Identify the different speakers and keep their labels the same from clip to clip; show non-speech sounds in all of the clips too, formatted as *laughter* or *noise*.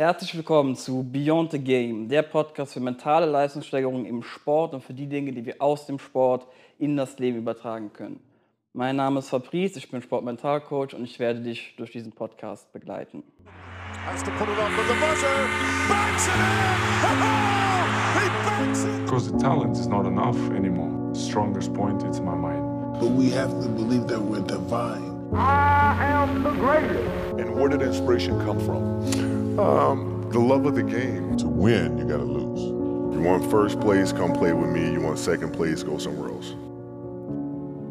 Speaker 1: Herzlich willkommen zu Beyond the Game, der Podcast für mentale Leistungssteigerung im Sport und für die Dinge, die wir aus dem Sport in das Leben übertragen können. Mein Name ist Fabrice, ich bin Sportmentalcoach und ich werde dich durch diesen Podcast begleiten.
Speaker 2: Because the talent is not enough anymore. Strongest point is my mind.
Speaker 3: But we have to believe that we're divine.
Speaker 4: I am the greatest.
Speaker 5: And where did inspiration come from?
Speaker 6: Um, the love of the game.
Speaker 5: To win, you gotta lose.
Speaker 6: You want first place, come play with me. You want second place, go somewhere else.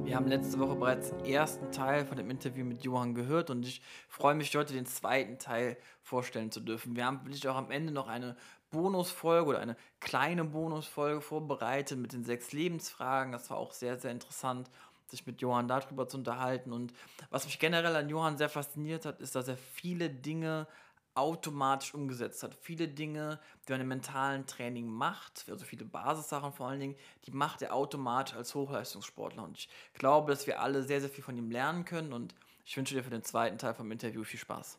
Speaker 1: Wir haben letzte Woche bereits den ersten Teil von dem Interview mit Johann gehört und ich freue mich heute den zweiten Teil vorstellen zu dürfen. Wir haben wirklich auch am Ende noch eine Bonusfolge oder eine kleine Bonusfolge vorbereitet mit den sechs Lebensfragen. Das war auch sehr, sehr interessant, sich mit Johann darüber zu unterhalten. Und was mich generell an Johann sehr fasziniert hat, ist, dass er viele Dinge automatisch umgesetzt hat. Viele Dinge, die man im mentalen Training macht, also viele Basissachen vor allen Dingen, die macht er automatisch als Hochleistungssportler. Und ich glaube, dass wir alle sehr, sehr viel von ihm lernen können. Und ich wünsche dir für den zweiten Teil vom Interview viel Spaß.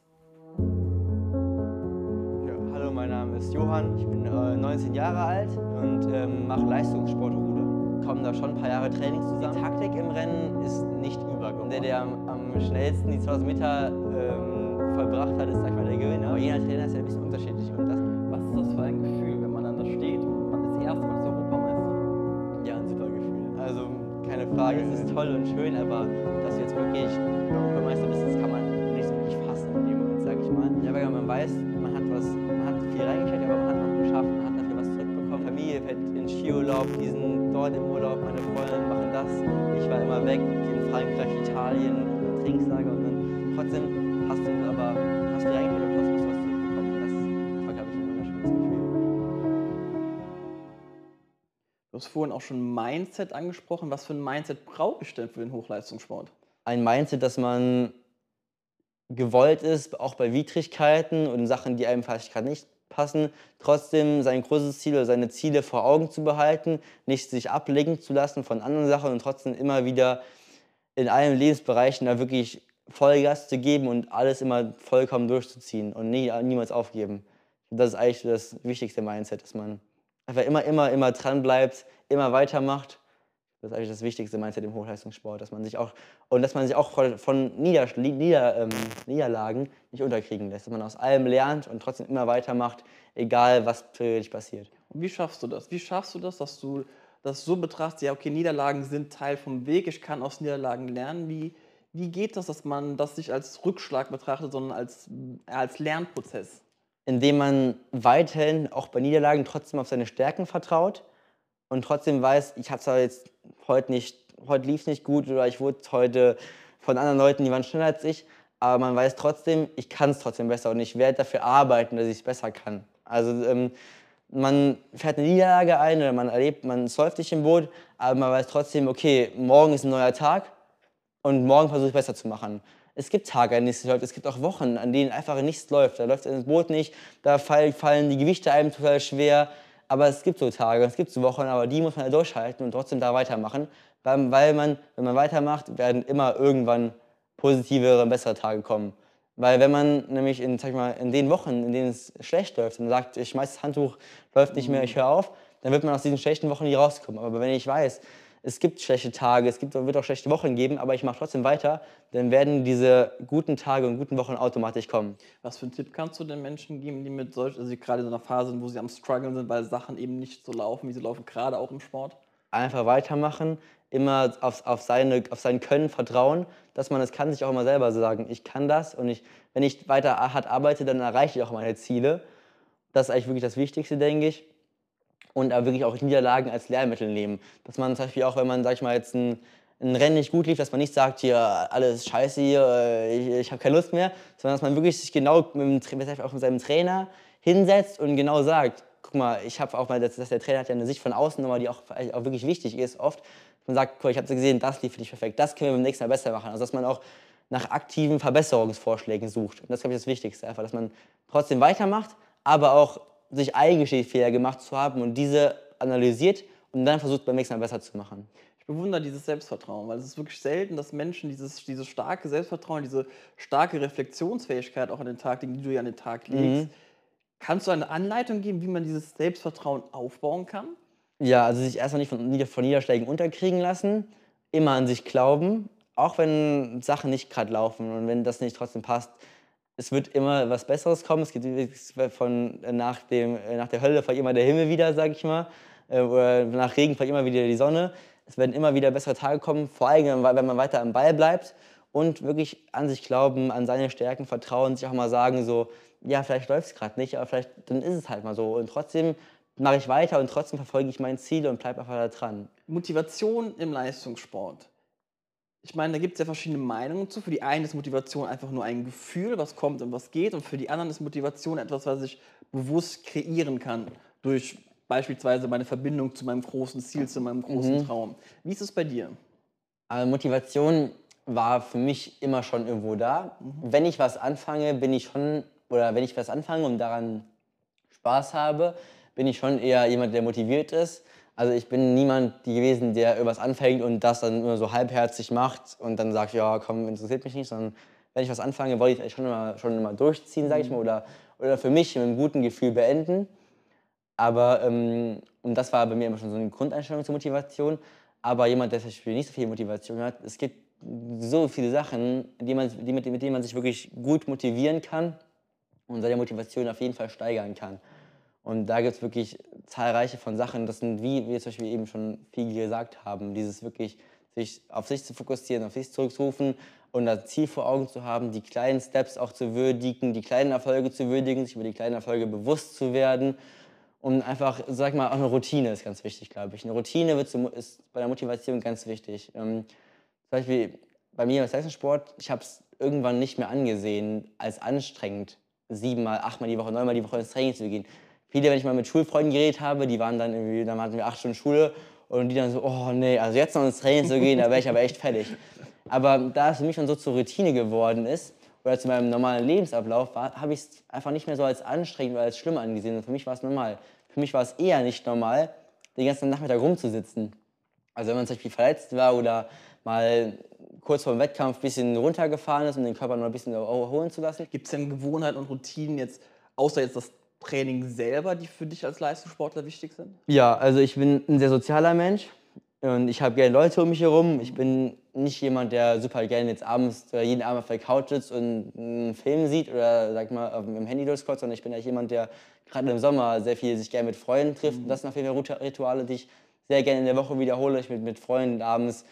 Speaker 7: Hallo, mein Name ist Johann, ich bin äh, 19 Jahre alt und ähm, mache Leistungssportruder. Kommen da schon ein paar Jahre Training zusammen. Die Taktik im Rennen ist nicht übergeordnet. Der, der am, am schnellsten die 2000 Meter ähm, vollbracht hat, ist sag ich mal, der Gewinner. Aber jeder Trainer ist ja ein bisschen unterschiedlich. Und das,
Speaker 1: Was ist das für ein Gefühl, wenn man dann da steht und man ist Mal Europameister?
Speaker 7: ja, ein super Gefühl. Also keine Frage, es ist toll und schön, aber dass du jetzt wirklich Europameister bist, das kann man nicht so wirklich fassen in dem Moment, sag ich mal. Ja, weil man weiß, man hat was, man hat viel reingesteckt, aber man hat auch geschafft, man hat dafür was zurückbekommen. Familie fährt in Skiurlaub, die sind dort im Urlaub, meine Freunde machen das. Ich war immer weg in Frankreich, Italien, Trainingslager und dann trotzdem hast du aber hast du trotzdem hast du was zurückbekommen. Das war, glaube ich, ein wunderschönes Gefühl.
Speaker 1: Du hast vorhin auch schon Mindset angesprochen. Was für ein Mindset brauche ich denn für den Hochleistungssport?
Speaker 7: ein Mindset, dass man gewollt ist, auch bei Widrigkeiten und Sachen, die einem vielleicht gerade nicht passen, trotzdem sein großes Ziel oder seine Ziele vor Augen zu behalten, nicht sich ablenken zu lassen von anderen Sachen und trotzdem immer wieder in allen Lebensbereichen da wirklich Vollgas zu geben und alles immer vollkommen durchzuziehen und nie, niemals aufgeben. Das ist eigentlich das wichtigste Mindset, dass man einfach immer, immer, immer dran bleibt, immer weitermacht. Das ist eigentlich das wichtigste Mindset im Hochleistungssport, dass man sich auch und dass man sich auch von, Nieder, Nieder, ähm, Niederlagen nicht unterkriegen lässt, dass man aus allem lernt und trotzdem immer weitermacht, egal was theoretisch passiert.
Speaker 1: Und wie schaffst du das? Wie schaffst du das, dass du das so betrachtest, ja, okay, Niederlagen sind Teil vom Weg, ich kann aus Niederlagen lernen. Wie, wie geht das, dass man das nicht als Rückschlag betrachtet, sondern als, als Lernprozess?
Speaker 7: Indem man weiterhin auch bei Niederlagen trotzdem auf seine Stärken vertraut und trotzdem weiß, ich habe zwar jetzt heute nicht, heute lief es nicht gut oder ich wurde heute von anderen Leuten, die waren schneller als ich, aber man weiß trotzdem, ich kann es trotzdem besser und ich werde dafür arbeiten, dass ich es besser kann. Also ähm, man fährt eine Niederlage ein oder man erlebt, man säuft sich im Boot, aber man weiß trotzdem, okay, morgen ist ein neuer Tag und morgen versuche ich besser zu machen. Es gibt Tage, an denen es nicht läuft, es gibt auch Wochen, an denen einfach nichts läuft. Da läuft das Boot nicht, da fall- fallen die Gewichte einem total schwer. Aber es gibt so Tage, es gibt so Wochen, aber die muss man halt durchhalten und trotzdem da weitermachen. Weil, man, wenn man weitermacht, werden immer irgendwann positivere, bessere Tage kommen. Weil wenn man nämlich in, sag ich mal, in den Wochen, in denen es schlecht läuft und sagt, ich schmeiß das Handtuch, läuft nicht mehr, ich höre auf, dann wird man aus diesen schlechten Wochen nie rauskommen. Aber wenn ich weiß, es gibt schlechte Tage, es gibt, wird auch schlechte Wochen geben, aber ich mache trotzdem weiter, dann werden diese guten Tage und guten Wochen automatisch kommen.
Speaker 1: Was für einen Tipp kannst du den Menschen geben, die mit solch, also die gerade in so einer Phase sind, wo sie am struggeln sind, weil Sachen eben nicht so laufen, wie sie laufen, gerade auch im Sport?
Speaker 7: einfach weitermachen, immer auf, auf, seine, auf sein Können vertrauen, dass man es kann, sich auch immer selber sagen, ich kann das und ich, wenn ich weiter hart arbeite, dann erreiche ich auch meine Ziele. Das ist eigentlich wirklich das Wichtigste, denke ich. Und aber wirklich auch Niederlagen als Lehrmittel nehmen. Dass man zum Beispiel auch, wenn man, sag ich mal, jetzt ein, ein Rennen nicht gut lief, dass man nicht sagt, hier, alles scheiße hier, ich, ich habe keine Lust mehr, sondern dass man wirklich sich genau mit, dem, Tra- auch mit seinem Trainer hinsetzt und genau sagt, guck mal, ich habe auch mal, dass, dass der Trainer hat ja eine Sicht von außen nochmal, die auch, auch wirklich wichtig ist oft. Man sagt, guck, ich habe gesehen, das lief für dich perfekt, das können wir beim nächsten Mal besser machen. Also dass man auch nach aktiven Verbesserungsvorschlägen sucht. Und das ist, glaube ich, das Wichtigste, einfach, dass man trotzdem weitermacht, aber auch sich eingesteht, Fehler gemacht zu haben und diese analysiert und dann versucht, beim nächsten Mal besser zu machen.
Speaker 1: Ich bewundere dieses Selbstvertrauen, weil es ist wirklich selten, dass Menschen dieses, dieses starke Selbstvertrauen, diese starke Reflexionsfähigkeit auch an den Tag legen, die du ja an den Tag legst, Kannst du eine Anleitung geben, wie man dieses Selbstvertrauen aufbauen kann?
Speaker 7: Ja, also sich erstmal nicht von, von Niederschlägen unterkriegen lassen, immer an sich glauben, auch wenn Sachen nicht gerade laufen und wenn das nicht trotzdem passt. Es wird immer was Besseres kommen. Es geht von äh, nach, dem, äh, nach der Hölle fällt immer der Himmel wieder, sag ich mal. Äh, Oder nach Regen fällt immer wieder die Sonne. Es werden immer wieder bessere Tage kommen, vor allem wenn man weiter am Ball bleibt und wirklich an sich glauben, an seine Stärken vertrauen, sich auch mal sagen, so, ja, vielleicht läuft es gerade nicht, aber vielleicht dann ist es halt mal so. Und trotzdem mache ich weiter und trotzdem verfolge ich mein Ziel und bleibe einfach da dran.
Speaker 1: Motivation im Leistungssport. Ich meine, da gibt es ja verschiedene Meinungen zu. Für die einen ist Motivation einfach nur ein Gefühl, was kommt und was geht. Und für die anderen ist Motivation etwas, was ich bewusst kreieren kann. Durch beispielsweise meine Verbindung zu meinem großen Ziel, zu meinem großen Traum. Wie ist es bei dir?
Speaker 7: Aber Motivation war für mich immer schon irgendwo da. Wenn ich was anfange, bin ich schon, oder wenn ich was anfange und daran Spaß habe, bin ich schon eher jemand, der motiviert ist. Also ich bin niemand gewesen, der irgendwas anfängt und das dann immer so halbherzig macht und dann sagt, ja, komm, interessiert mich nicht, sondern wenn ich was anfange, wollte ich schon immer, schon immer durchziehen, sage ich mal, oder, oder für mich mit einem guten Gefühl beenden. Aber ähm, und das war bei mir immer schon so eine Grundeinstellung zur Motivation. Aber jemand, der zum Beispiel nicht so viel Motivation hat, es gibt so viele Sachen, die man, die, mit, mit denen man sich wirklich gut motivieren kann und seine Motivation auf jeden Fall steigern kann. Und da gibt es wirklich zahlreiche von Sachen. Das sind, wie wir zum Beispiel eben schon viel gesagt haben, dieses wirklich sich auf sich zu fokussieren, auf sich zurückzurufen und das Ziel vor Augen zu haben, die kleinen Steps auch zu würdigen, die kleinen Erfolge zu würdigen, sich über die kleinen Erfolge bewusst zu werden und einfach, sag mal, auch eine Routine ist ganz wichtig, glaube ich. Eine Routine wird zum, ist bei der Motivation ganz wichtig. Ähm, zum Beispiel bei mir im Leistungssport, ich habe es irgendwann nicht mehr angesehen als anstrengend, siebenmal, achtmal die Woche, neunmal die Woche ins Training zu gehen. Viele, wenn ich mal mit Schulfreunden geredet habe, die waren dann irgendwie, dann hatten wir acht Stunden Schule und die dann so, oh nee, also jetzt noch ins Training zu gehen, da wäre ich aber echt fertig. Aber da es für mich schon so zur Routine geworden ist, oder zu meinem normalen Lebensablauf, habe ich es einfach nicht mehr so als anstrengend oder als schlimm angesehen. Und für mich war es normal. Für mich war es eher nicht normal, den ganzen Nachmittag rumzusitzen. Also wenn man zum Beispiel verletzt war oder mal kurz vor dem Wettkampf ein bisschen runtergefahren ist, um den Körper noch ein bisschen erholen zu lassen.
Speaker 1: Gibt es denn Gewohnheiten und Routinen jetzt, außer jetzt das Training selber, die für dich als Leistungssportler wichtig sind?
Speaker 7: Ja, also ich bin ein sehr sozialer Mensch und ich habe gerne Leute um mich herum. Ich bin nicht jemand, der super gerne jetzt abends oder jeden Abend auf der Couch sitzt und einen Film sieht oder sag mal auf dem Handy durchscrollt, sondern ich bin eigentlich jemand, der gerade im Sommer sehr viel sich gerne mit Freunden trifft. Und das sind auf jeden Fall Rituale, die ich sehr gerne in der Woche wiederhole. Ich mit, mit Freunden abends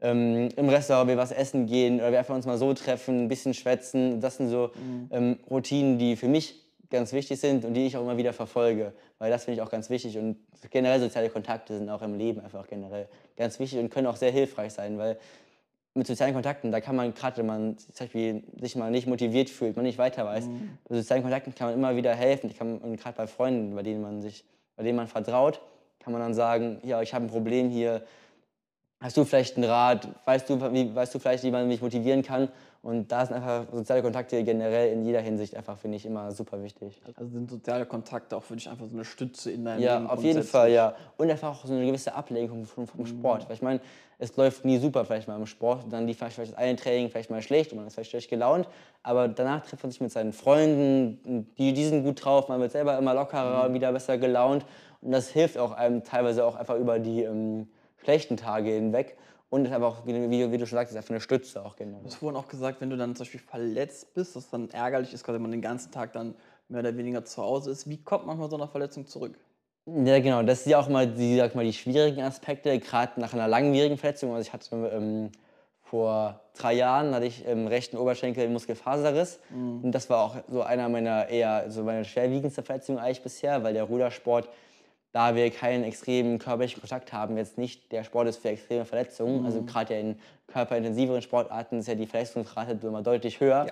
Speaker 7: ähm, im Restaurant wir was essen gehen oder wir einfach uns mal so treffen, ein bisschen schwätzen. Das sind so ähm, Routinen, die für mich ganz wichtig sind und die ich auch immer wieder verfolge, weil das finde ich auch ganz wichtig und generell soziale Kontakte sind auch im Leben einfach generell ganz wichtig und können auch sehr hilfreich sein, weil mit sozialen Kontakten, da kann man gerade, wenn man zum Beispiel sich mal nicht motiviert fühlt, man nicht weiter weiß, mit sozialen Kontakten kann man immer wieder helfen. Ich kann, und gerade bei Freunden, bei denen man sich, bei denen man vertraut, kann man dann sagen, ja, ich habe ein Problem hier, hast du vielleicht einen Rat, weißt du, wie, weißt du vielleicht, wie man mich motivieren kann? Und da sind einfach soziale Kontakte generell in jeder Hinsicht einfach, finde ich, immer super wichtig.
Speaker 1: Also sind soziale Kontakte auch für dich einfach so eine Stütze in deinem
Speaker 7: Ja,
Speaker 1: Leben?
Speaker 7: auf jeden? Fall, ja. Und einfach auch so eine gewisse Ablenkung vom, vom Sport. Weil ich meine, es läuft nie super vielleicht mal im Sport. Dann lief vielleicht das eine Training vielleicht mal schlecht und man ist vielleicht schlecht gelaunt. Aber danach trifft man sich mit seinen Freunden, die, die sind gut drauf, man wird selber immer lockerer und wieder besser gelaunt. Und das hilft auch einem teilweise auch einfach über die ähm, schlechten Tage hinweg. Und ist aber auch, wie, wie du schon sagst, ist einfach eine Stütze auch.
Speaker 1: Du hast vorhin auch gesagt, wenn du dann zum Beispiel verletzt bist, dass dann ärgerlich ist, wenn man den ganzen Tag dann mehr oder weniger zu Hause ist. Wie kommt man von so einer Verletzung zurück?
Speaker 7: Ja, genau. Das sind ja auch mal die, sag mal, die schwierigen Aspekte, gerade nach einer langwierigen Verletzung. Also ich hatte ähm, vor drei Jahren hatte ich im rechten Oberschenkel einen Muskelfaserriss. Und das war auch so einer meiner eher so meine schwerwiegendste Verletzungen eigentlich bisher, weil der Rudersport, da wir keinen extremen körperlichen Kontakt haben, jetzt nicht der Sport ist für extreme Verletzungen. Also gerade ja in körperintensiveren Sportarten ist ja die Verletzungsrate immer deutlich höher.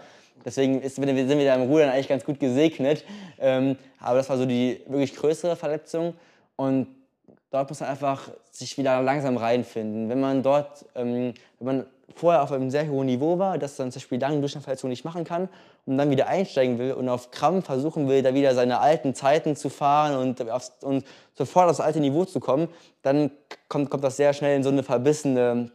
Speaker 7: Deswegen ist, sind wir da im Rudern eigentlich ganz gut gesegnet. Ähm, aber das war so die wirklich größere Verletzung. Und dort muss man einfach sich wieder langsam reinfinden. Wenn man dort, ähm, wenn man vorher auf einem sehr hohen Niveau war, das dann zum Beispiel lange durch eine Verletzung nicht machen kann und dann wieder einsteigen will und auf Krampf versuchen will, da wieder seine alten Zeiten zu fahren und, aufs, und sofort auf das alte Niveau zu kommen, dann kommt, kommt das sehr schnell in so eine verbissene,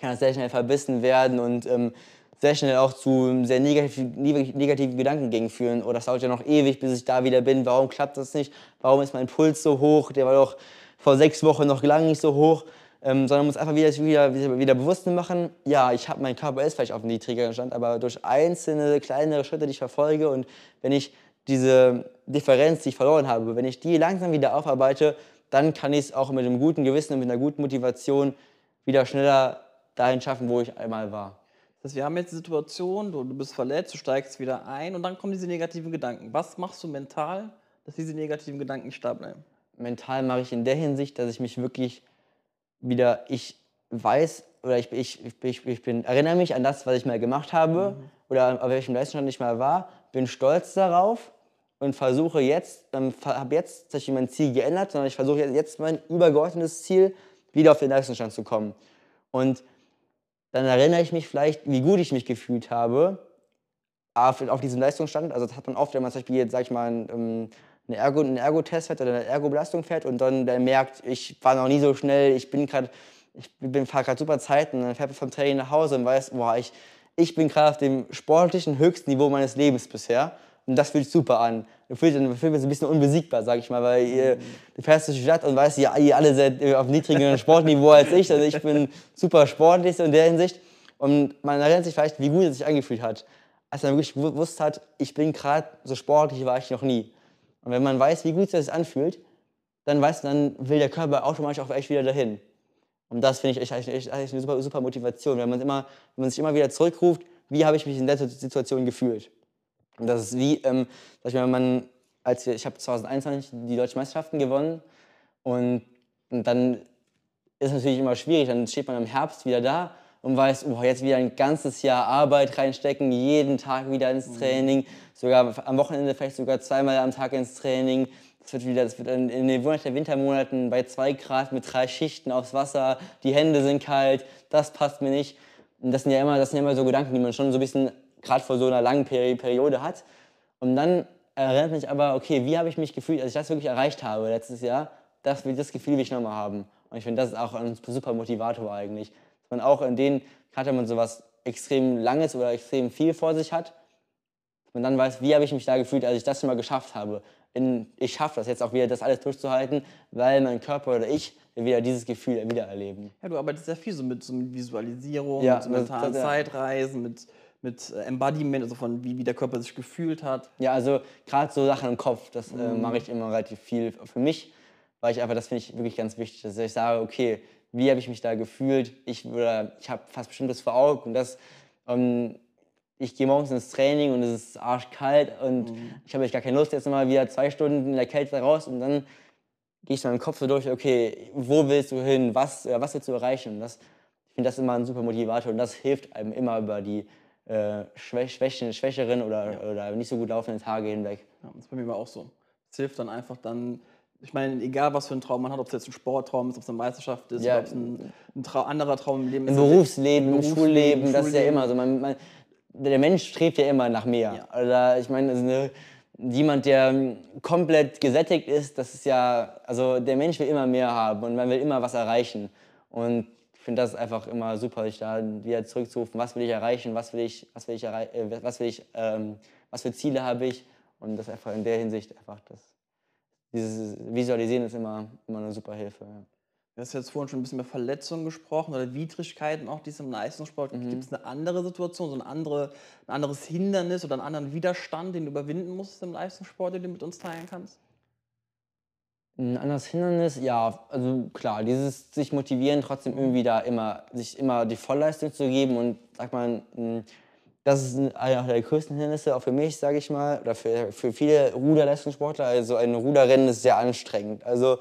Speaker 7: kann das sehr schnell verbissen werden und ähm, sehr schnell auch zu sehr negativen, negativen Gedankengängen führen. Oder das dauert ja noch ewig, bis ich da wieder bin. Warum klappt das nicht? Warum ist mein Puls so hoch? Der war doch vor sechs Wochen noch lange nicht so hoch. Ähm, sondern muss einfach wieder, wieder, wieder, bewusst machen, ja, ich habe mein ist vielleicht auf dem niedrigeren Stand, aber durch einzelne kleinere Schritte, die ich verfolge und wenn ich diese Differenz, die ich verloren habe, wenn ich die langsam wieder aufarbeite, dann kann ich es auch mit einem guten Gewissen und mit einer guten Motivation wieder schneller dahin schaffen, wo ich einmal war.
Speaker 1: Das wir haben jetzt die Situation, du, du bist verletzt, du steigst wieder ein und dann kommen diese negativen Gedanken. Was machst du mental, dass diese negativen Gedanken da bleiben?
Speaker 7: Mental mache ich in der Hinsicht, dass ich mich wirklich wieder, ich weiß oder ich, ich, ich, ich bin, erinnere mich an das, was ich mal gemacht habe mhm. oder auf welchem Leistungsstand ich mal war, bin stolz darauf und versuche jetzt, ähm, habe jetzt tatsächlich mein Ziel geändert, sondern ich versuche jetzt mein übergeordnetes Ziel, wieder auf den Leistungsstand zu kommen. Und dann erinnere ich mich vielleicht, wie gut ich mich gefühlt habe auf, auf diesem Leistungsstand. Also das hat man oft, wenn man zum Beispiel jetzt, sag ich mal, einen, einen Ergo, einen Ergo-Test fährt oder eine Ergo-Belastung fährt und dann der merkt, ich war noch nie so schnell, ich bin gerade, ich bin fahre gerade super Zeit und dann fährt man vom Training nach Hause und weiß, boah, ich, ich bin gerade auf dem sportlichen höchsten Niveau meines Lebens bisher. Und das fühlt sich super an. Du fühlst dich so ein bisschen unbesiegbar, sag ich mal, weil ihr, du fährst durch die Stadt und weißt, ihr, ihr alle seid auf niedrigem Sportniveau als ich. Also ich bin super sportlich in der Hinsicht. Und man erinnert sich vielleicht, wie gut es sich angefühlt hat. Als man wirklich gewusst hat, ich bin gerade so sportlich, war ich noch nie. Und wenn man weiß, wie gut sich anfühlt, dann weiß dann will der Körper automatisch auch echt wieder dahin. Und das finde ich echt, echt, echt eine super, super Motivation, wenn man, immer, wenn man sich immer wieder zurückruft, wie habe ich mich in der Situation gefühlt. Und das ist wie, ähm, ich mal, man, als ich habe 2021 die deutschen Meisterschaften gewonnen und, und dann ist es natürlich immer schwierig, dann steht man im Herbst wieder da und weiß, oh, jetzt wieder ein ganzes Jahr Arbeit reinstecken, jeden Tag wieder ins mhm. Training, sogar am Wochenende vielleicht sogar zweimal am Tag ins Training. Das wird wieder, das wird in, in den Wintermonaten bei zwei Grad mit drei Schichten aufs Wasser, die Hände sind kalt, das passt mir nicht. Und das sind ja immer, das sind ja immer so Gedanken, die man schon so ein bisschen gerade vor so einer langen Periode hat. Und dann erinnert mich aber, okay, wie habe ich mich gefühlt, als ich das wirklich erreicht habe letztes Jahr, das, das Gefühl will ich nochmal haben. Und ich finde, das ist auch ein super Motivator eigentlich. Man auch in den, gerade wenn man sowas extrem Langes oder extrem viel vor sich hat, dass man dann weiß, wie habe ich mich da gefühlt, als ich das schon mal geschafft habe. In, ich schaffe das jetzt auch wieder, das alles durchzuhalten, weil mein Körper oder ich wieder dieses Gefühl wieder erleben.
Speaker 1: Ja, du arbeitest sehr viel so mit, so mit Visualisierung, ja, mit so mentalen Zeitreisen, mit mit äh, Embodiment, also von wie, wie der Körper sich gefühlt hat.
Speaker 7: Ja, also gerade so Sachen im Kopf, das äh, mhm. mache ich immer relativ viel für mich, weil ich einfach, das finde ich wirklich ganz wichtig, dass ich sage, okay, wie habe ich mich da gefühlt? Ich, ich habe fast bestimmtes vor Augen und das, ähm, ich gehe morgens ins Training und es ist arschkalt und mhm. ich habe gar keine Lust, jetzt mal wieder zwei Stunden in der Kälte raus und dann gehe ich in meinem Kopf so durch, okay, wo willst du hin, was, was willst du erreichen? Und das, ich finde das immer ein super Motivator und das hilft einem immer über die äh, schwächen, schwächeren oder, ja. oder nicht so gut laufenden Tage hinweg.
Speaker 1: Ja, das ist bei mir auch so. Es hilft dann einfach dann, ich meine, egal was für einen Traum man hat, ob es jetzt ein Sporttraum ist, ob es eine Meisterschaft ist, ja. ob es ein, ein Trau anderer Traum im Leben
Speaker 7: ist. Im Berufsleben, im Berufsleben, Schulleben, Schulleben, das ist ja immer so. Man, man, der Mensch strebt ja immer nach mehr. Ja. Also, ich meine, also eine, jemand, der komplett gesättigt ist, das ist ja, also der Mensch will immer mehr haben und man will immer was erreichen. Und ich finde das einfach immer super, sich da wieder zurückzurufen, was will ich erreichen, was will ich, was will ich, äh, was will ich, ähm, was für Ziele habe ich und das einfach in der Hinsicht einfach das, dieses Visualisieren ist immer, immer eine super Hilfe. Ja.
Speaker 1: Du hast jetzt vorhin schon ein bisschen über Verletzungen gesprochen oder Widrigkeiten auch, die es im Leistungssport gibt. Mhm. Gibt es eine andere Situation, so ein, andere, ein anderes Hindernis oder einen anderen Widerstand, den du überwinden musst im Leistungssport, den du mit uns teilen kannst?
Speaker 7: Ein anderes Hindernis, ja, also klar, dieses sich motivieren, trotzdem irgendwie da immer, sich immer die Vollleistung zu geben und sag mal, das ist einer der größten Hindernisse, auch für mich, sage ich mal, oder für, für viele Ruderleistungssportler. Also ein Ruderrennen ist sehr anstrengend. Also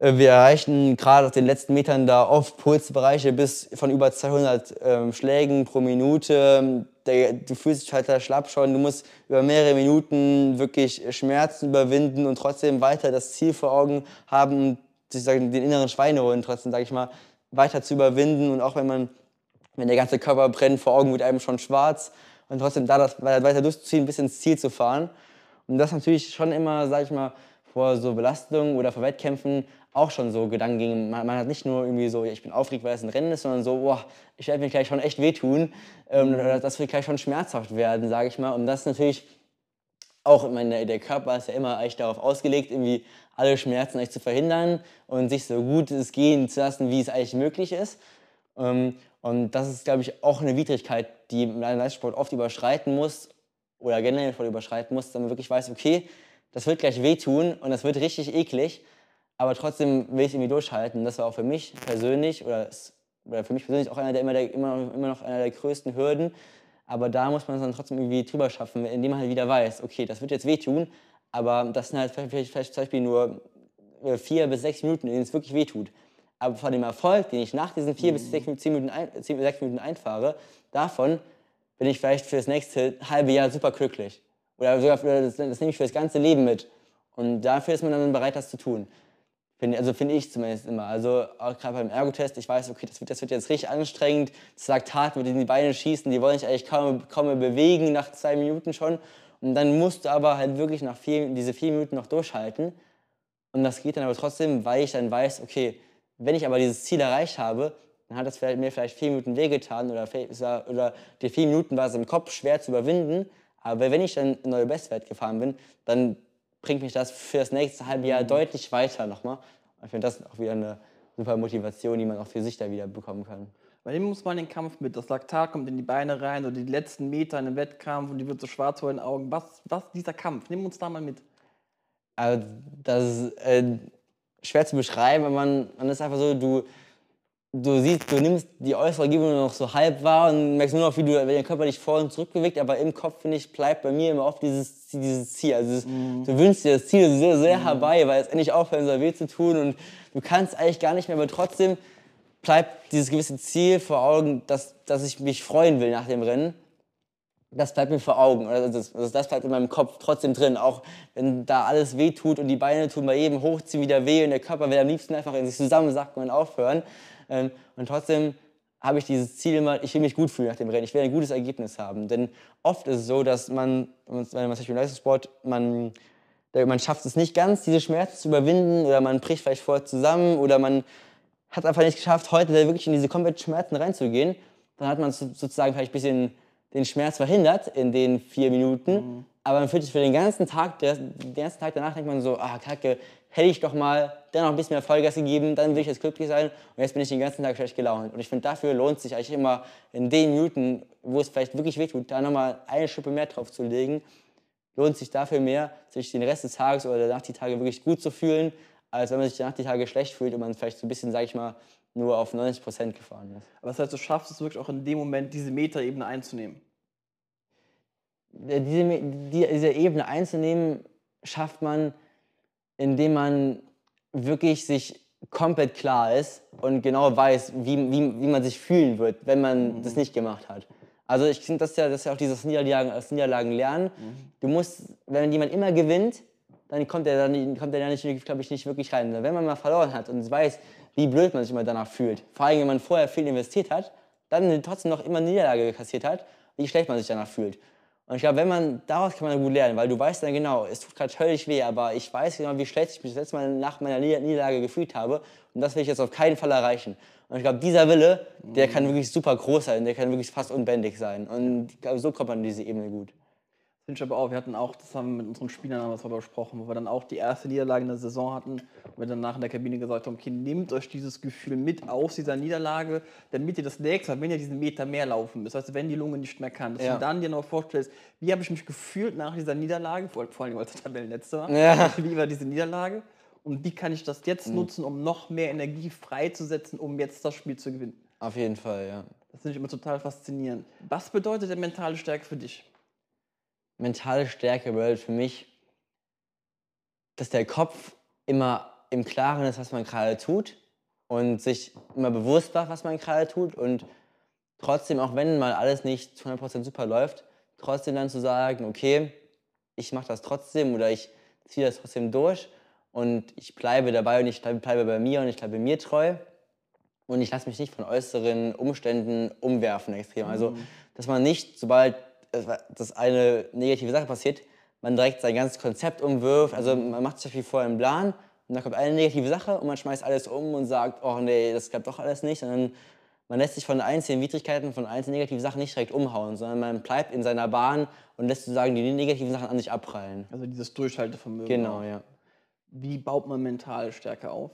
Speaker 7: äh, wir erreichen gerade auf den letzten Metern da oft Pulsbereiche bis von über 200 ähm, Schlägen pro Minute. Der, du fühlst dich halt da schlapp schon. Du musst über mehrere Minuten wirklich Schmerzen überwinden und trotzdem weiter das Ziel vor Augen haben, sich den inneren Schweinehund trotzdem, sag ich mal, weiter zu überwinden. Und auch wenn man, wenn der ganze Körper brennt, vor Augen wird einem schon schwarz und trotzdem da das weiter durchzuziehen, bis ins Ziel zu fahren. Und das natürlich schon immer, sag ich mal, vor so Belastungen oder vor Wettkämpfen auch schon so Gedanken gingen. Man, man hat nicht nur irgendwie so, ja, ich bin aufgeregt, weil es ein Rennen ist, sondern so, boah, ich werde mir gleich schon echt wehtun. Ähm, oder das wird gleich schon schmerzhaft werden, sage ich mal. Und das ist natürlich auch, ich meine, der Körper ist ja immer eigentlich darauf ausgelegt, irgendwie alle Schmerzen eigentlich zu verhindern und sich so gut es gehen zu lassen, wie es eigentlich möglich ist. Ähm, und das ist, glaube ich, auch eine Widrigkeit, die man im Leistungssport oft überschreiten muss oder generell überschreiten muss, dass man wirklich weiß, okay, das wird gleich wehtun und das wird richtig eklig, aber trotzdem will ich irgendwie durchhalten. Das war auch für mich persönlich oder, oder für mich persönlich auch einer der immer, der, immer, immer noch einer der größten Hürden. Aber da muss man es dann trotzdem irgendwie drüber schaffen, indem man halt wieder weiß, okay, das wird jetzt wehtun, aber das sind halt vielleicht, vielleicht zum Beispiel nur äh, vier bis sechs Minuten, in denen es wirklich wehtut. Aber von dem Erfolg, den ich nach diesen vier mhm. bis sechs, Minuten, ein, sechs Minuten einfahre, davon bin ich vielleicht für das nächste halbe Jahr super glücklich. Oder sogar für, das, das nehme ich für das ganze Leben mit. Und dafür ist man dann bereit, das zu tun. Find, also finde ich zumindest immer. Also auch gerade beim Ergotest, ich weiß, okay, das wird, das wird jetzt richtig anstrengend. Das Laktat wird in die Beine schießen, die wollen sich eigentlich kaum, kaum mehr bewegen nach zwei Minuten schon. Und dann musst du aber halt wirklich nach vier, diese vier Minuten noch durchhalten. Und das geht dann aber trotzdem, weil ich dann weiß, okay, wenn ich aber dieses Ziel erreicht habe, dann hat das vielleicht, mir vielleicht vier Minuten wehgetan oder, oder die vier Minuten war es im Kopf schwer zu überwinden. Aber wenn ich dann einen neuen Bestwert gefahren bin, dann bringt mich das für das nächste halbe Jahr mhm. deutlich weiter nochmal. Ich finde das auch wieder eine super Motivation, die man auch für sich da wieder bekommen kann.
Speaker 1: Bei dem muss man den Kampf mit. Das Laktat kommt in die Beine rein oder die letzten Meter in den Wettkampf und die wird so schwarz vor den Augen. Was, was dieser Kampf? Nimm uns da mal mit.
Speaker 7: Also, das ist äh, schwer zu beschreiben, aber man, man ist einfach so, du, du siehst, du nimmst die äußere Umgebung noch so halb wahr und merkst nur noch, wie du, wenn der Körper dich vor und zurück bewegt, aber im Kopf, finde ich, bleibt bei mir immer oft dieses, dieses Ziel. Also dieses, mhm. du wünschst dir das Ziel sehr, sehr mhm. herbei, weil es endlich aufhören soll, weh zu tun und du kannst eigentlich gar nicht mehr, aber trotzdem bleibt dieses gewisse Ziel vor Augen, dass, dass ich mich freuen will nach dem Rennen. Das bleibt mir vor Augen. Also das, also das bleibt in meinem Kopf trotzdem drin. Auch wenn da alles weh tut und die Beine tun bei jedem Hochziehen wieder weh und der Körper will am liebsten einfach in sich zusammensacken und aufhören. Ähm, und trotzdem habe ich dieses Ziel immer, ich will mich gut fühlen nach dem Rennen, ich will ein gutes Ergebnis haben. Denn oft ist es so, dass man, wenn man zum Beispiel im Leistungssport, man, man schafft es nicht ganz, diese Schmerzen zu überwinden oder man bricht vielleicht vorher zusammen oder man hat es einfach nicht geschafft, heute wirklich in diese kompletten Schmerzen reinzugehen. Dann hat man sozusagen vielleicht ein bisschen den Schmerz verhindert in den vier Minuten. Mhm. Aber man fühlt sich für den ganzen Tag, den ganzen Tag danach denkt man so, ah, kacke, hätte ich doch mal dann noch ein bisschen mehr Vollgas gegeben, dann würde ich jetzt glücklich sein und jetzt bin ich den ganzen Tag schlecht gelaunt. Und ich finde, dafür lohnt es sich eigentlich immer in den Minuten, wo es vielleicht wirklich wehtut, da nochmal eine Schippe mehr drauf zu legen, lohnt sich dafür mehr, sich den Rest des Tages oder nach die Tage wirklich gut zu fühlen, als wenn man sich danach die Tage schlecht fühlt und man vielleicht so ein bisschen, sag ich mal, nur auf 90 Prozent gefahren ist.
Speaker 1: Aber das heißt, du schaffst es wirklich auch in dem Moment, diese Metaebene einzunehmen?
Speaker 7: Diese, diese Ebene einzunehmen, schafft man, indem man wirklich sich komplett klar ist und genau weiß, wie, wie, wie man sich fühlen wird, wenn man mhm. das nicht gemacht hat. Also ich finde, das, ja, das ist ja auch dieses Niederlagen, das Niederlagen lernen. Mhm. Du musst, wenn jemand immer gewinnt, dann kommt er kommt er da nicht, glaube ich, nicht wirklich rein. Wenn man mal verloren hat und weiß, wie blöd man sich immer danach fühlt, vor allem wenn man vorher viel investiert hat, dann trotzdem noch immer Niederlage kassiert hat, wie schlecht man sich danach fühlt. Und ich glaube, wenn man, daraus kann man gut lernen, weil du weißt dann genau, es tut gerade höllisch weh, aber ich weiß genau, wie schlecht ich mich das letzte Mal nach meiner Niederlage gefühlt habe. Und das will ich jetzt auf keinen Fall erreichen. Und ich glaube, dieser Wille, der kann wirklich super groß sein, der kann wirklich fast unbändig sein. Und ich glaube, so kommt man in diese Ebene gut.
Speaker 1: Ich aber auch, wir hatten auch, das haben wir mit unseren Spielern damals darüber besprochen, wo wir dann auch die erste Niederlage in der Saison hatten und wir danach in der Kabine gesagt haben, okay, nehmt euch dieses Gefühl mit aus dieser Niederlage, damit ihr das nächste Mal, wenn ihr diesen Meter mehr laufen müsst, also wenn die Lunge nicht mehr kann, dass ja. du dann dir noch vorstellst, wie habe ich mich gefühlt nach dieser Niederlage, vor, vor allem als der Tabellenletzte war, ja. wie war diese Niederlage und wie kann ich das jetzt mhm. nutzen, um noch mehr Energie freizusetzen, um jetzt das Spiel zu gewinnen.
Speaker 7: Auf jeden Fall, ja.
Speaker 1: Das finde ich immer total faszinierend. Was bedeutet denn mentale Stärke für dich?
Speaker 7: Mentale Stärke bedeutet für mich, dass der Kopf immer im Klaren ist, was man gerade tut und sich immer bewusst macht, was man gerade tut und trotzdem, auch wenn mal alles nicht zu 100% super läuft, trotzdem dann zu sagen, okay, ich mache das trotzdem oder ich ziehe das trotzdem durch und ich bleibe dabei und ich bleibe bei mir und ich bleibe mir treu und ich lasse mich nicht von äußeren Umständen umwerfen extrem. Also, mhm. dass man nicht, sobald dass eine negative Sache passiert, man direkt sein ganzes Konzept umwirft. Also man macht sich viel vorher einen Plan und dann kommt eine negative Sache und man schmeißt alles um und sagt, oh nee, das klappt doch alles nicht. Sondern man lässt sich von einzelnen Widrigkeiten, von einzelnen negativen Sachen nicht direkt umhauen, sondern man bleibt in seiner Bahn und lässt sozusagen die negativen Sachen an sich abprallen.
Speaker 1: Also dieses Durchhaltevermögen.
Speaker 7: Genau, ja.
Speaker 1: Wie baut man mentale Stärke auf?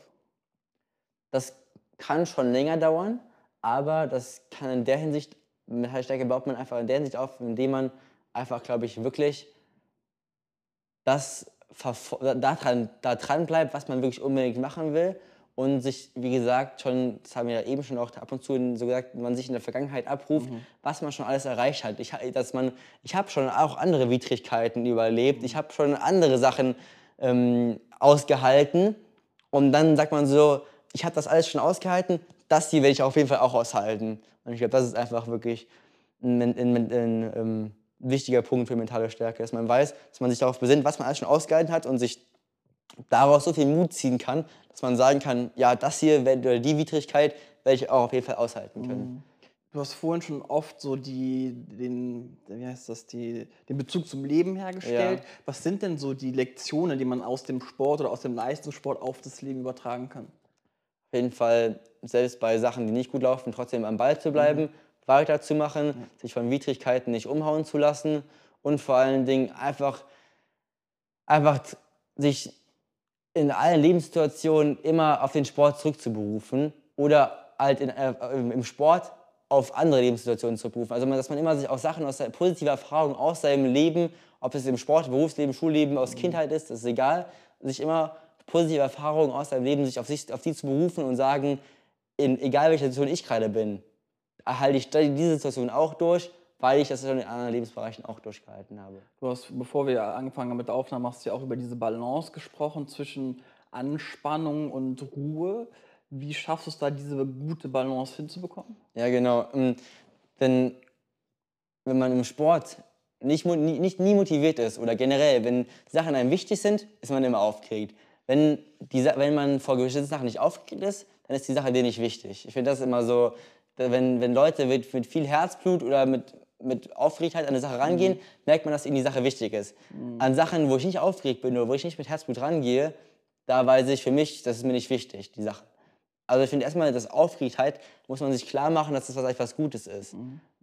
Speaker 7: Das kann schon länger dauern, aber das kann in der Hinsicht, mentale Stärke baut man einfach in der Hinsicht auf, indem man einfach, glaube ich, wirklich das verfo- da dran, da dran bleibt, was man wirklich unbedingt machen will und sich, wie gesagt, schon, das haben wir ja eben schon auch ab und zu so gesagt, man sich in der Vergangenheit abruft, was man schon alles erreicht hat. Ich, ha- dass man, ich habe schon auch andere Widrigkeiten überlebt, ich habe schon andere Sachen ähm, ausgehalten. Und dann sagt man so, ich habe das alles schon ausgehalten, das hier werde ich auf jeden Fall auch aushalten. Und ich glaube, das ist einfach wirklich ein, ein, ein, ein ähm, wichtiger Punkt für mentale Stärke, dass man weiß, dass man sich darauf besinnt, was man alles schon ausgehalten hat und sich daraus so viel Mut ziehen kann, dass man sagen kann, ja, das hier oder die Widrigkeit werde ich auch auf jeden Fall aushalten können.
Speaker 1: Du hast vorhin schon oft so die, den, wie heißt das, die, den Bezug zum Leben hergestellt.
Speaker 7: Ja.
Speaker 1: Was sind denn so die Lektionen, die man aus dem Sport oder aus dem Leistungssport auf das Leben übertragen kann?
Speaker 7: Jeden Fall, selbst bei Sachen, die nicht gut laufen, trotzdem am Ball zu bleiben, weiterzumachen, sich von Widrigkeiten nicht umhauen zu lassen und vor allen Dingen einfach, einfach sich in allen Lebenssituationen immer auf den Sport zurückzuberufen oder halt in, äh, im Sport auf andere Lebenssituationen zu berufen. Also dass man immer sich auch Sachen aus der positive Erfahrungen aus seinem Leben, ob es im Sport, Berufsleben, Schulleben, aus Kindheit ist, das ist egal, sich immer positive Erfahrungen aus seinem Leben, sich auf, sich auf die zu berufen und sagen, in egal welcher Situation ich gerade bin, erhalte ich diese Situation auch durch, weil ich das schon in anderen Lebensbereichen auch durchgehalten habe.
Speaker 1: Du hast, bevor wir angefangen haben mit der Aufnahme, hast du ja auch über diese Balance gesprochen zwischen Anspannung und Ruhe. Wie schaffst du es da, diese gute Balance hinzubekommen?
Speaker 7: Ja, genau. Ähm, Wenn, wenn man im Sport nicht, nicht nie motiviert ist oder generell, wenn Sachen einem wichtig sind, ist man immer aufgeregt. Wenn, die, wenn man vor gewissen Sachen nicht aufgeregt ist, dann ist die Sache dir nicht wichtig. Ich finde das immer so, wenn, wenn Leute mit, mit viel Herzblut oder mit, mit Aufgeregtheit an eine Sache rangehen, merkt man, dass ihnen die Sache wichtig ist. An Sachen, wo ich nicht aufgeregt bin oder wo ich nicht mit Herzblut rangehe, da weiß ich für mich, das ist mir nicht wichtig, die Sache. Also ich finde erstmal, das Aufgeregtheit muss man sich klar machen, dass das was etwas Gutes ist.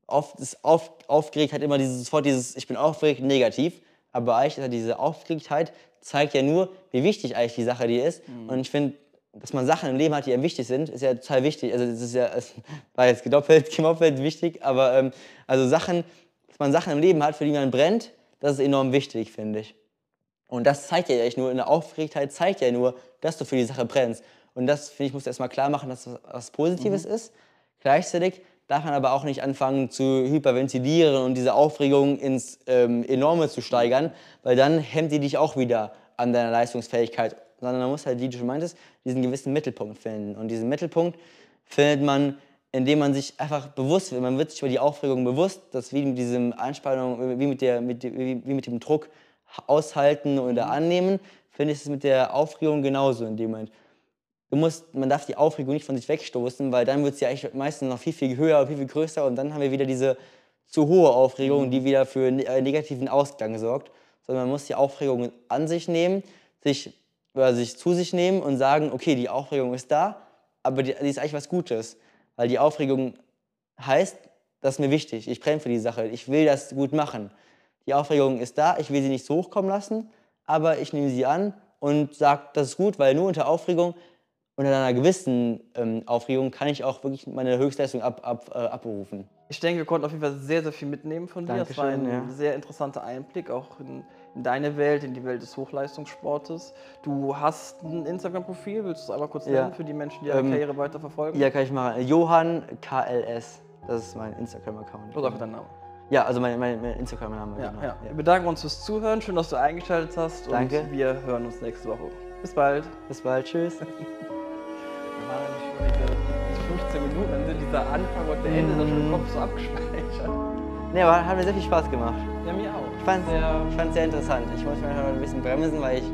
Speaker 7: Oft ist auf, Aufgeregtheit immer dieses sofort dieses, ich bin aufgeregt, negativ. Aber eigentlich ist ja diese Aufgeregtheit zeigt ja nur, wie wichtig eigentlich die Sache dir ist. Und ich finde, dass man Sachen im Leben hat, die einem wichtig sind, ist ja total wichtig. Also das ist ja, es war jetzt gedoppelt, *laughs* gemoppelt wichtig, aber ähm, also Sachen, dass man Sachen im Leben hat, für die man brennt, das ist enorm wichtig, finde ich. Und das zeigt ja eigentlich nur, in der Aufgeregtheit zeigt ja nur, dass du für die Sache brennst. Und das, finde ich, muss erstmal klar machen, dass das was Positives ist. Gleichzeitig darf man aber auch nicht anfangen zu hyperventilieren und diese Aufregung ins ähm, Enorme zu steigern, weil dann hemmt die dich auch wieder an deiner Leistungsfähigkeit. Sondern man muss halt, wie du schon meintest, diesen gewissen Mittelpunkt finden. Und diesen Mittelpunkt findet man, indem man sich einfach bewusst wird, man wird sich über die Aufregung bewusst, dass wie mit diesem Anspannung, wie mit, der, mit, wie wie mit dem Druck aushalten oder annehmen, finde ich es mit der Aufregung genauso in dem Moment. Du musst, man darf die Aufregung nicht von sich wegstoßen, weil dann wird sie eigentlich meistens noch viel, viel höher, viel, viel größer und dann haben wir wieder diese zu hohe Aufregung, die wieder für ne- äh, negativen Ausgang sorgt. Sondern man muss die Aufregung an sich nehmen, sich, oder sich zu sich nehmen und sagen, okay, die Aufregung ist da, aber die, die ist eigentlich was Gutes. Weil die Aufregung heißt, das ist mir wichtig, ich brenne für die Sache, ich will das gut machen. Die Aufregung ist da, ich will sie nicht so hochkommen lassen, aber ich nehme sie an und sage, das ist gut, weil nur unter Aufregung, unter einer gewissen ähm, Aufregung kann ich auch wirklich meine Höchstleistung ab, ab, äh, abberufen.
Speaker 1: Ich denke, wir konnten auf jeden Fall sehr, sehr viel mitnehmen von dir. Es war ein
Speaker 7: Dankeschön, ja.
Speaker 1: sehr interessanter Einblick auch in, in deine Welt, in die Welt des Hochleistungssportes. Du hast ein Instagram-Profil, willst du es einmal kurz
Speaker 7: Ja.
Speaker 1: nennen für die Menschen, die ihre
Speaker 7: Ähm,
Speaker 1: Karriere weiter verfolgen?
Speaker 7: Ja, kann ich machen. Johann KLS, das ist mein Instagram-Account.
Speaker 1: Oder einfach dein Name.
Speaker 7: Ja, also mein, mein, mein Instagram-Name.
Speaker 1: Ja,
Speaker 7: genau.
Speaker 1: ja. Wir bedanken uns fürs Zuhören. Schön, dass du eingeschaltet hast.
Speaker 7: Danke.
Speaker 1: Und wir hören uns nächste Woche. Bis bald.
Speaker 7: Bis bald, tschüss. *laughs*
Speaker 1: Schon wieder 15 Minuten, dann sind dieser Anfang und der Ende dann schon im Kopf so abgespeichert.
Speaker 7: Nee, aber hat mir sehr viel Spaß gemacht.
Speaker 1: Ja, mir auch.
Speaker 7: Ich fand es
Speaker 1: Ja.
Speaker 7: ich fand's sehr interessant. Ich muss manchmal ein bisschen bremsen, weil ich,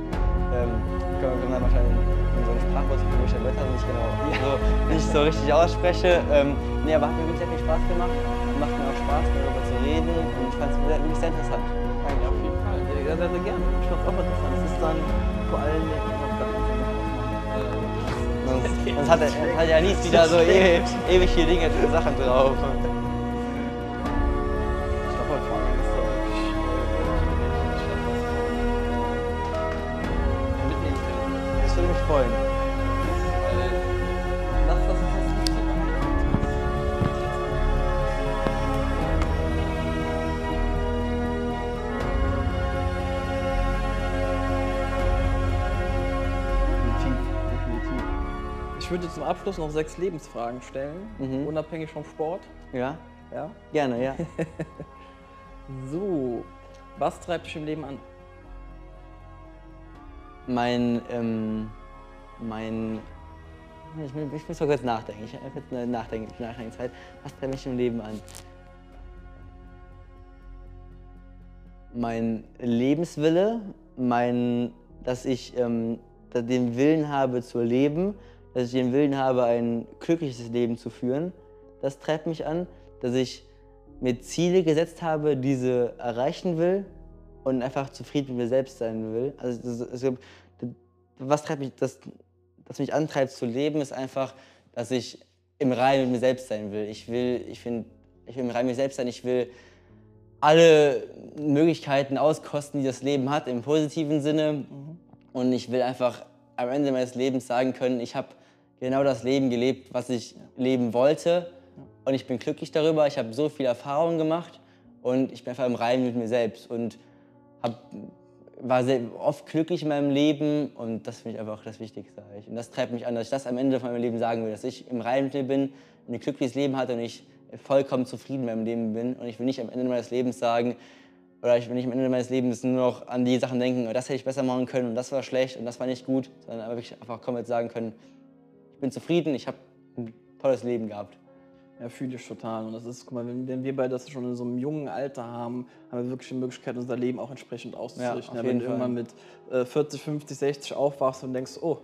Speaker 7: ähm, ich komme dann wahrscheinlich in so eine Sprachwurzelung der Wörter nicht genau, so, nicht so richtig ausspreche. Ähm, nee, aber hat mir wirklich sehr viel Spaß gemacht. Macht mir auch Spaß, darüber zu reden und ich fand es wirklich sehr interessant.
Speaker 1: Ja, auf jeden Fall. sehr, sehr, sehr gerne. Ich fand's auch interessant. Es ist dann vor allem
Speaker 7: Sonst, sonst hat, er, hat ja nichts wieder so ewig, ewig viele Dinge, Sachen drauf. Das würde mich freuen.
Speaker 1: Ich würde zum Abschluss noch sechs Lebensfragen stellen, unabhängig vom Sport.
Speaker 7: Ja,
Speaker 1: Ja.
Speaker 7: gerne, ja. *laughs*
Speaker 1: So, was treibt dich im Leben an?
Speaker 7: Mein, ähm, mein, ich, ich muss mal kurz nachdenken. Ich habe jetzt eine Nachdenk Nachdenkzeit. Was treibt mich im Leben an? Mein Lebenswille, mein, dass ich ähm, den Willen habe zu leben, dass ich den Willen habe, ein glückliches Leben zu führen, das treibt mich an, dass ich mir Ziele gesetzt habe, diese erreichen will und einfach zufrieden mit mir selbst sein will. Also das, also, was treibt mich, das, das mich antreibt zu leben, ist einfach, dass ich im Reinen mit mir selbst sein will. Ich will, ich finde, ich will im Reinen mit mir selbst sein. Ich will alle Möglichkeiten auskosten, die das Leben hat, im positiven Sinne. Und ich will einfach am Ende meines Lebens sagen können, ich habe genau das Leben gelebt, was ich leben wollte. Und ich bin glücklich darüber. Ich habe so viel Erfahrung gemacht und ich bin einfach im Reinen mit mir selbst und hab, war sehr oft glücklich in meinem Leben und das finde ich einfach das Wichtigste. Und das treibt mich an, dass ich das am Ende von meinem Leben sagen will, dass ich im Reinen mit mir bin, ein glückliches Leben hatte und ich vollkommen zufrieden mit meinem Leben bin. Und ich will nicht am Ende meines Lebens sagen, oder ich will nicht am Ende meines Lebens nur noch an die Sachen denken, oh, das hätte ich besser machen können und das war schlecht und das war nicht gut, sondern einfach komplett sagen können, bin zufrieden, ich habe ein tolles Leben gehabt.
Speaker 1: Ja, fühle ich total. Und das ist, guck mal, wenn, wenn wir beide das schon in so einem jungen Alter haben, haben wir wirklich die Möglichkeit, unser Leben auch entsprechend auszurichten.
Speaker 7: auf
Speaker 1: wenn
Speaker 7: jeden
Speaker 1: du irgendwann mit äh, 40, 50, 60 aufwachst und denkst, oh,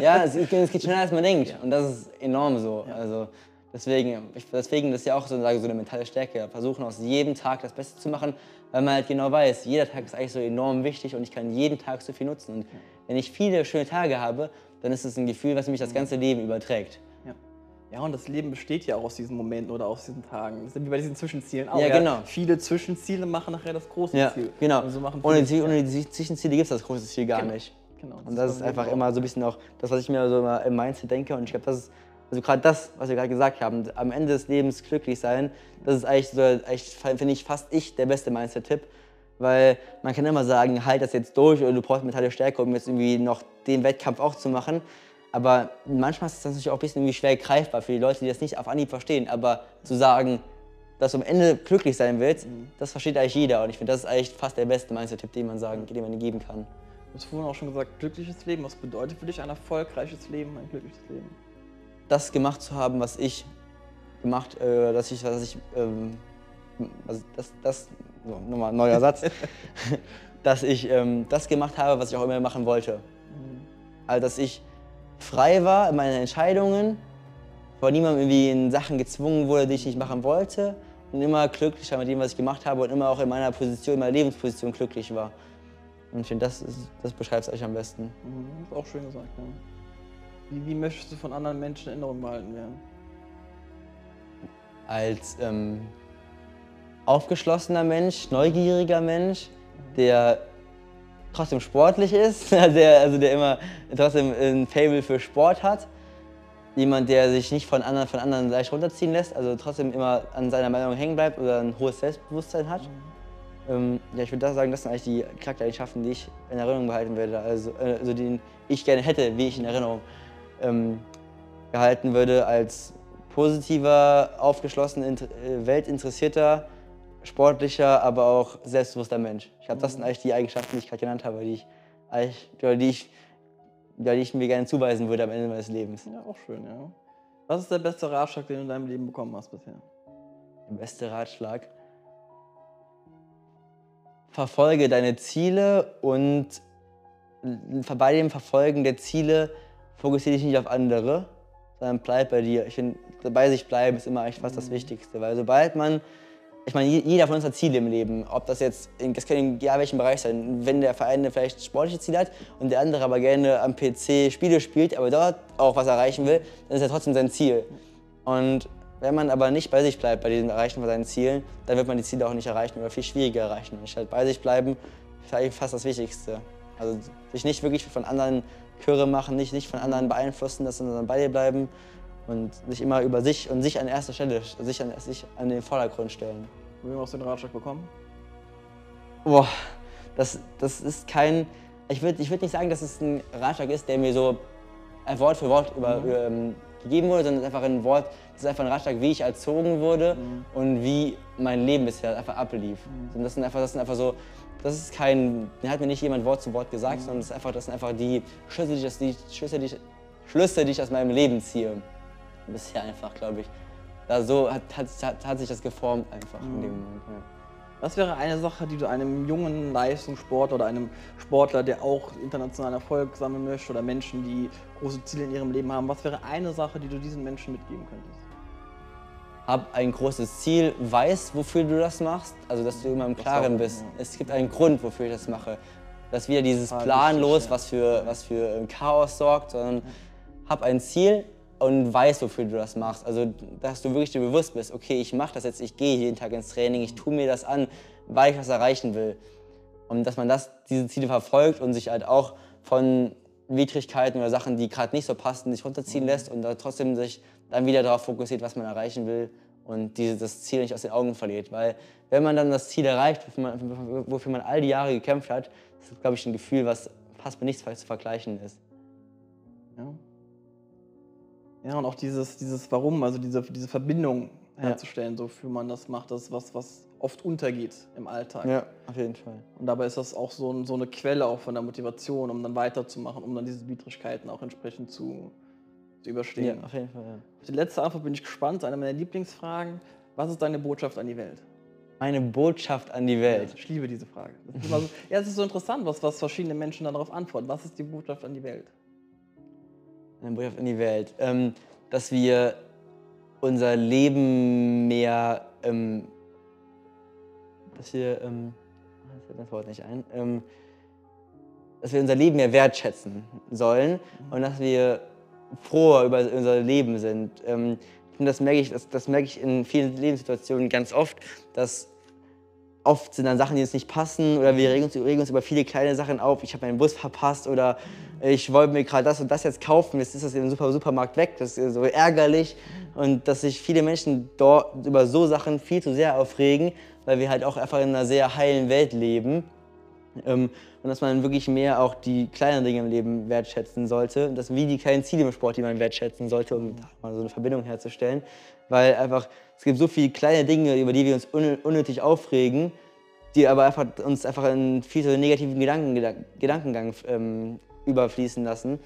Speaker 7: Ja, es, es geht schneller als man denkt. Und das ist enorm so. Also deswegen, ich, deswegen ist ja auch so, sage, so eine mentale Stärke. Versuchen aus jedem Tag das Beste zu machen, weil man halt genau weiß, jeder Tag ist eigentlich so enorm wichtig und ich kann jeden Tag so viel nutzen. Und wenn ich viele schöne Tage habe, dann ist es ein Gefühl, was mich das ganze Leben überträgt.
Speaker 1: Ja. Ja, und das Leben besteht ja auch aus diesen Momenten oder aus diesen Tagen. Das ist wie bei diesen Zwischenzielen auch.
Speaker 7: Ja, genau.
Speaker 1: Viele Zwischenziele machen nachher das große
Speaker 7: Ja,
Speaker 1: Ziel.
Speaker 7: genau.
Speaker 1: Und so machen
Speaker 7: ohne, die, ohne die Zwischenziele gibt es das große Ziel gar
Speaker 1: Genau.
Speaker 7: nicht.
Speaker 1: Genau,
Speaker 7: Und das ist einfach
Speaker 1: auch.
Speaker 7: immer so ein bisschen auch das, was ich mir so immer im Mindset denke. Und ich glaube, das ist, also gerade das, was wir gerade gesagt haben, am Ende des Lebens glücklich sein, das ist eigentlich, so, finde ich, fast ich der beste Mindset-Tipp. Weil man kann immer sagen, halt das jetzt durch oder du brauchst mentale Stärke, um jetzt irgendwie noch den Wettkampf auch zu machen. Aber manchmal ist das natürlich auch ein bisschen irgendwie schwer greifbar für die Leute, die das nicht auf Anhieb verstehen. Aber zu sagen, dass du am Ende glücklich sein willst, das versteht eigentlich jeder. Und ich finde, das ist eigentlich fast der beste Mindset-Tipp, den man sagen, den man geben kann.
Speaker 1: Du hast vorhin auch schon gesagt, glückliches Leben. Was bedeutet für dich ein erfolgreiches Leben, ein glückliches Leben?
Speaker 7: Das gemacht zu haben, was ich gemacht, äh, dass ich, was ich, ähm, also das, das, so, nochmal neuer Satz, *laughs* dass ich ähm, das gemacht habe, was ich auch immer machen wollte. Also, dass ich frei war in meinen Entscheidungen, von niemandem irgendwie in Sachen gezwungen wurde, die ich nicht machen wollte und immer glücklich war mit dem, was ich gemacht habe und immer auch in meiner Position, in meiner Lebensposition glücklich war. Und ich finde, das, ist- das beschreibt es eigentlich am besten.
Speaker 1: Mhm, ist auch schön gesagt, ja. Wie, wie möchtest du von anderen Menschen in Erinnerung behalten werden?
Speaker 7: als ähm, aufgeschlossener Mensch, neugieriger Mensch, der trotzdem sportlich ist, *laughs* der, also der immer trotzdem ein Fable für Sport hat. Jemand, der sich nicht von anderen, von anderen leicht runterziehen lässt, also trotzdem immer an seiner Meinung hängen bleibt oder ein hohes Selbstbewusstsein hat. Ähm, ja, ich würde sagen, das sind eigentlich die Charaktereigenschaften, die ich in Erinnerung behalten werde, also, äh, also die ich gerne hätte, wie ich in Erinnerung ähm, gehalten würde als positiver, aufgeschlossener, int- äh, weltinteressierter, sportlicher, aber auch selbstbewusster Mensch. Ich glaube, das sind eigentlich die Eigenschaften, die ich gerade genannt habe, die ich, eigentlich, die, ich, die ich mir gerne zuweisen würde am Ende meines Lebens.
Speaker 1: Ja, auch schön, ja. Was ist der beste Ratschlag, den du in deinem Leben bekommen hast bisher?
Speaker 7: Der beste Ratschlag. Verfolge deine Ziele und bei dem Verfolgen der Ziele fokussiere dich nicht auf andere, sondern bleib bei dir. Ich finde, bei sich bleiben ist immer eigentlich fast das Wichtigste, weil sobald man ich meine, je- jeder von uns hat Ziele im Leben. Ob das jetzt, in, das kann in ja, welchem Bereich sein. Wenn der Verein vielleicht sportliche Ziele hat und der andere aber gerne am PC Spiele spielt, aber dort auch was erreichen will, dann ist ja trotzdem sein Ziel. Und wenn man aber nicht bei sich bleibt bei diesem Erreichen von seinen Zielen, dann wird man die Ziele auch nicht erreichen oder viel schwieriger erreichen. Und statt bei sich bleiben, ist eigentlich fast das Wichtigste. Also sich nicht wirklich von anderen Chöre machen, nicht, nicht von anderen beeinflussen, dass sondern bei dir bleiben und sich immer über sich und sich an erster Stelle, sich an, sich an den Vordergrund stellen.
Speaker 1: Wem hast du den Ratschlag bekommen?
Speaker 7: Boah, das, das ist kein. Ich würde ich würd nicht sagen, dass es ein Ratschlag ist, der mir so ein Wort für Wort über, ähm, gegeben wurde, sondern es ist einfach ein Wort, das ist einfach ein Ratschlag, wie ich erzogen wurde und wie mein Leben bisher einfach ablief. Und das sind einfach, das sind einfach so. Das ist kein, mir hat mir nicht jemand Wort zu Wort gesagt, sondern das, ist einfach, das sind einfach die Schlüsse, die ich, aus- die Schlüsse, die ich, Schlüsse, die ich aus meinem Leben ziehe. Bisher einfach, glaube ich. Da so hat, hat, hat, hat sich das geformt einfach in dem Moment. Ja.
Speaker 1: Was wäre eine Sache, die du einem jungen Leistungssportler oder einem Sportler, der auch internationalen Erfolg sammeln möchte oder Menschen, die große Ziele in ihrem Leben haben, was wäre eine Sache, die du diesen Menschen mitgeben könntest?
Speaker 7: Hab ein großes Ziel, weiß, wofür du das machst, also dass du immer im Klaren bist. Es gibt einen Grund, wofür ich das mache. Dass wieder dieses
Speaker 1: Ah,
Speaker 7: planlos, was für, was für ähm, Chaos sorgt, sondern hab ein Ziel und weiß, wofür du das machst. Also, dass du wirklich dir bewusst bist, okay, ich mache das jetzt, ich gehe jeden Tag ins Training, ich tue mir das an, weil ich was erreichen will. Und dass man das, diese Ziele verfolgt und sich halt auch von Widrigkeiten oder Sachen, die gerade nicht so passen, nicht runterziehen lässt und da trotzdem sich dann wieder darauf fokussiert, was man erreichen will und diese, das Ziel nicht aus den Augen verliert. Weil wenn man dann das Ziel erreicht, wofür man, wofür man all die Jahre gekämpft hat, das ist, glaube ich, ein Gefühl, was fast mit nichts zu vergleichen ist.
Speaker 1: Ja. Ja, und auch dieses, dieses Warum, also diese, diese Verbindung herzustellen, so für man das macht, das ist was, was oft untergeht im Alltag.
Speaker 7: Ja, auf jeden Fall.
Speaker 1: Und dabei ist das auch so, so eine Quelle auch von der Motivation, um dann weiterzumachen, um dann diese Widrigkeiten auch entsprechend zu, zu überstehen.
Speaker 7: Ja, auf jeden Fall, ja.
Speaker 1: Auf die letzte Antwort bin ich gespannt, eine meiner Lieblingsfragen. Was ist deine Botschaft an die Welt?
Speaker 7: Meine Botschaft an die Welt.
Speaker 1: Ich liebe diese Frage. Das so, ja, es ist so interessant, was, was verschiedene Menschen darauf antworten. Was ist die Botschaft an die Welt?
Speaker 7: Eine Botschaft in die Welt. Ähm, dass wir unser Leben mehr, ähm, dass wir, ähm, ah, jetzt fällt das Wort nicht ein, ähm, dass wir unser Leben mehr wertschätzen sollen und dass wir froher über unser Leben sind. Ähm, und das merke ich, das, das merke ich in vielen Lebenssituationen ganz oft, dass oft sind dann Sachen, die uns nicht passen oder wir regen uns, regen uns über viele kleine Sachen auf. Ich habe meinen Bus verpasst oder ich wollte mir gerade das und das jetzt kaufen, jetzt ist das im Super Supermarkt weg. Das ist so ärgerlich und dass sich viele Menschen dort über so Sachen viel zu sehr aufregen, weil wir halt auch einfach in einer sehr heilen Welt leben. Ähm, und dass man wirklich mehr auch die kleinen Dinge im Leben wertschätzen sollte. Und das wie die kleinen Ziele im Sport, die man wertschätzen sollte, um mal so eine Verbindung herzustellen. Weil einfach, es gibt so viele kleine Dinge, über die wir uns un unnötig aufregen, die aber einfach, uns einfach in viel zu negativen Gedanken, Gedankengang ähm, überfließen lassen.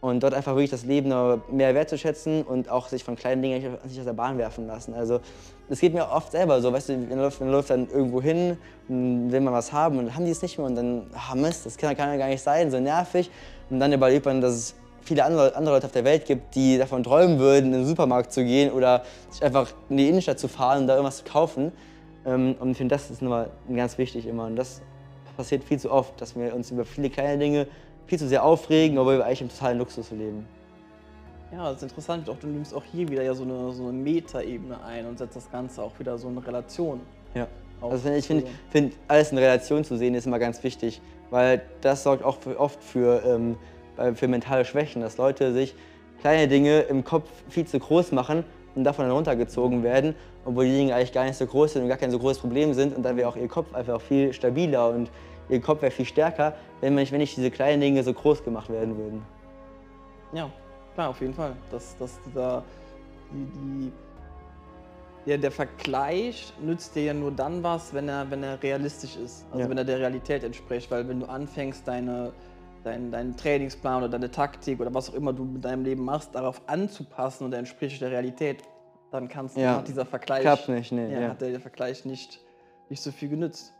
Speaker 7: Und dort einfach wirklich das Leben noch mehr wertzuschätzen und auch sich von kleinen Dingen nicht, aus der Bahn werfen lassen. Also es geht mir oft selber so, weißt du, man läuft, man läuft dann irgendwo hin, will man was haben und dann haben die es nicht mehr und dann, ah Mist, das kann, kann ja gar nicht sein, so nervig. Und dann überlebt man, dass es viele andere, andere Leute auf der Welt gibt, die davon träumen würden, in den Supermarkt zu gehen oder sich einfach in die Innenstadt zu fahren und da irgendwas zu kaufen. Ähm, Und ich finde, das ist nochmal ganz wichtig immer. Und das passiert viel zu oft, dass wir uns über viele kleine Dinge viel zu sehr aufregen, obwohl wir eigentlich im totalen Luxus leben.
Speaker 1: Ja, das ist interessant. Auch du nimmst auch hier wieder ja so eine, so eine Metaebene ein und setzt das Ganze auch wieder so in Relation.
Speaker 7: Ja. Also ich finde, find, alles in Relation zu sehen ist immer ganz wichtig, weil das sorgt auch für, oft für, ähm, für mentale Schwächen, dass Leute sich kleine Dinge im Kopf viel zu groß machen und davon dann runtergezogen werden, obwohl die Dinge eigentlich gar nicht so groß sind und gar kein so großes Problem sind und dann wäre auch ihr Kopf einfach viel stabiler und ihr Kopf wäre viel stärker, wenn nicht, wenn nicht diese kleinen Dinge so groß gemacht werden würden.
Speaker 1: Ja, klar, auf jeden Fall. Dass, dass dieser, die, die, ja, der Vergleich nützt dir ja nur dann was, wenn er, wenn er realistisch ist. Also
Speaker 7: Ja.
Speaker 1: wenn er der Realität entspricht. Weil wenn du anfängst, deine, dein, deinen Trainingsplan oder deine Taktik oder was auch immer du mit deinem Leben machst, darauf anzupassen und er entspricht der Realität, dann kannst du
Speaker 7: Ja.
Speaker 1: dieser Vergleich.
Speaker 7: Klappt nicht, nee,
Speaker 1: Ja,
Speaker 7: ja.
Speaker 1: hat der Vergleich nicht, nicht so viel genützt.